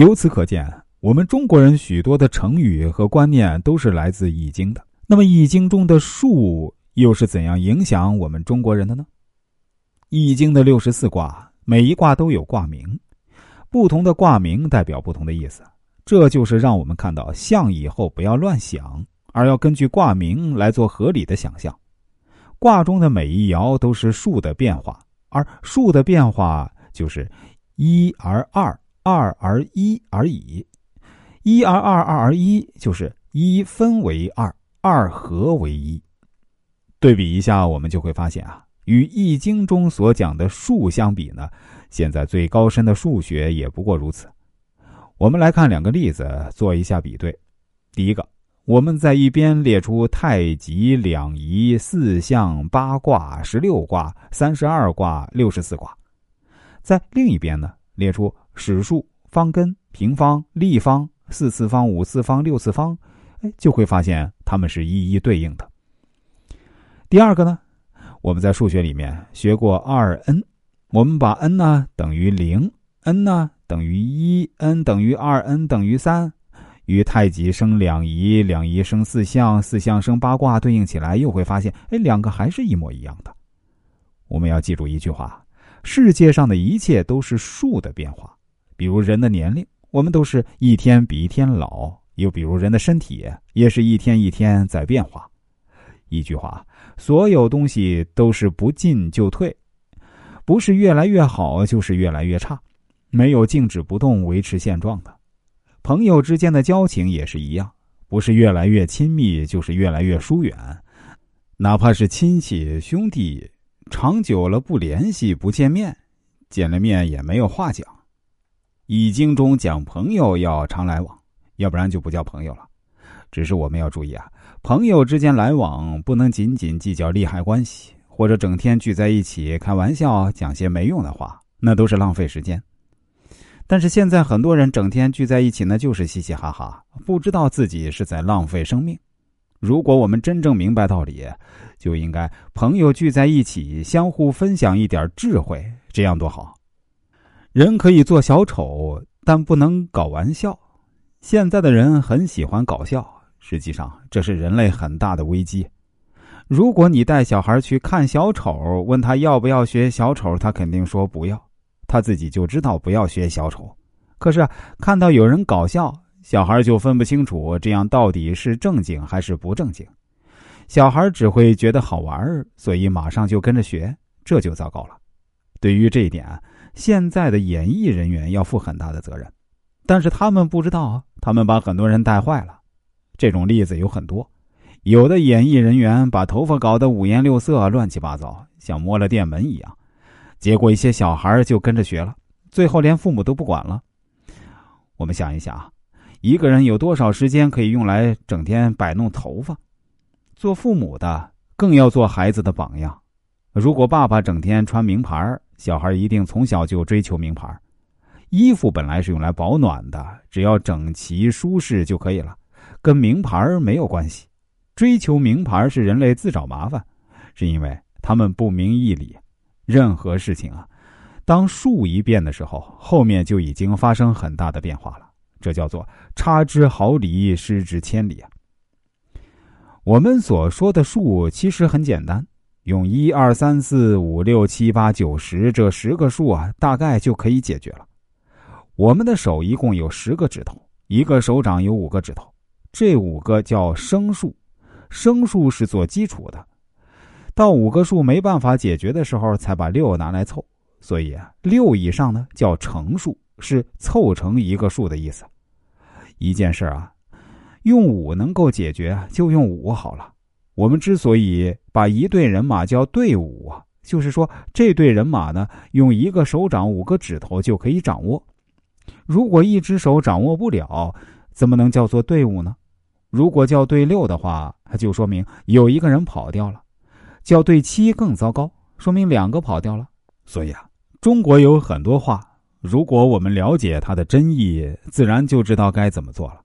由此可见，我们中国人许多的成语和观念都是来自《易经》的。那么，《易经》中的数又是怎样影响我们中国人的呢？《易经》的六十四卦，每一卦都有卦名，不同的卦名代表不同的意思。这就是让我们看到象以后不要乱想，而要根据卦名来做合理的想象。卦中的每一爻都是数的变化，而数的变化就是一而二，二而一而已。一而二，二而一，就是一分为二，二合为一。对比一下，我们就会发现啊，与《易经》中所讲的数相比呢，现在最高深的数学也不过如此。我们来看两个例子，做一下比对。第一个。我们在一边列出太极、两仪、四象、八卦、十六卦、三十二卦、六十四卦，在另一边呢，列出实数、方根、平方、立方、四次方、五次方、六次方，哎，就会发现它们是一一对应的。第二个呢，我们在数学里面学过二 n，我们把 n 呢等于零，n 呢等于一，n 等于二，n 等于三。与太极生两仪，两仪生四象，四象生八卦对应起来，又会发现，哎，两个还是一模一样的。我们要记住一句话：世界上的一切都是数的变化。比如人的年龄，我们都是一天比一天老；又比如人的身体，也是一天一天在变化。一句话，所有东西都是不进就退，不是越来越好，就是越来越差，没有静止不动、维持现状的。朋友之间的交情也是一样，不是越来越亲密，就是越来越疏远。哪怕是亲戚兄弟，长久了不联系、不见面，见了面也没有话讲。易经中讲朋友要常来往，要不然就不叫朋友了。只是我们要注意啊，朋友之间来往不能仅仅计较利害关系，或者整天聚在一起开玩笑、讲些没用的话，那都是浪费时间。但是现在很多人整天聚在一起呢，就是嘻嘻哈哈，不知道自己是在浪费生命。如果我们真正明白道理，就应该朋友聚在一起，相互分享一点智慧，这样多好。人可以做小丑，但不能搞玩笑。现在的人很喜欢搞笑，实际上这是人类很大的危机。如果你带小孩去看小丑，问他要不要学小丑，他肯定说不要。他自己就知道不要学小丑，可是看到有人搞笑，小孩就分不清楚这样到底是正经还是不正经。小孩只会觉得好玩，所以马上就跟着学，这就糟糕了。对于这一点，现在的演艺人员要负很大的责任，但是他们不知道，他们把很多人带坏了。这种例子有很多，有的演艺人员把头发搞得五颜六色、乱七八糟，像摸了电门一样。结果一些小孩就跟着学了，最后连父母都不管了。我们想一想，一个人有多少时间可以用来整天摆弄头发？做父母的更要做孩子的榜样。如果爸爸整天穿名牌，小孩一定从小就追求名牌。衣服本来是用来保暖的，只要整齐舒适就可以了，跟名牌没有关系。追求名牌是人类自找麻烦，是因为他们不明义理。任何事情啊，当数一变的时候，后面就已经发生很大的变化了。这叫做差之毫厘，失之千里啊。我们所说的数其实很简单，用一二三四五六七八九十这十个数啊，大概就可以解决了。我们的手一共有十个指头，一个手掌有五个指头，这五个叫生数，生数是做基础的。到五个数没办法解决的时候，才把六拿来凑，所以啊，六以上呢叫乘数，是凑成一个数的意思。一件事啊，用五能够解决，就用五好了。我们之所以把一队人马叫队伍啊，就是说这队人马呢，用一个手掌五个指头就可以掌握。如果一只手掌握不了，怎么能叫做队伍呢？如果叫队六的话，就说明有一个人跑掉了。叫对七更糟糕，说明两个跑掉了。所以啊，中国有很多话，如果我们了解它的真意，自然就知道该怎么做了。